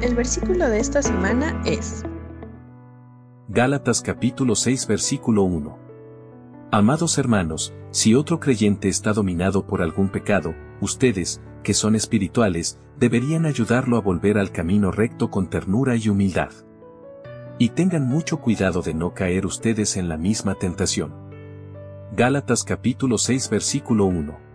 El versículo de esta semana es Gálatas capítulo 6 versículo 1. Amados hermanos, si otro creyente está dominado por algún pecado, ustedes, que son espirituales, deberían ayudarlo a volver al camino recto con ternura y humildad. Y tengan mucho cuidado de no caer ustedes en la misma tentación. Gálatas capítulo 6 versículo 1.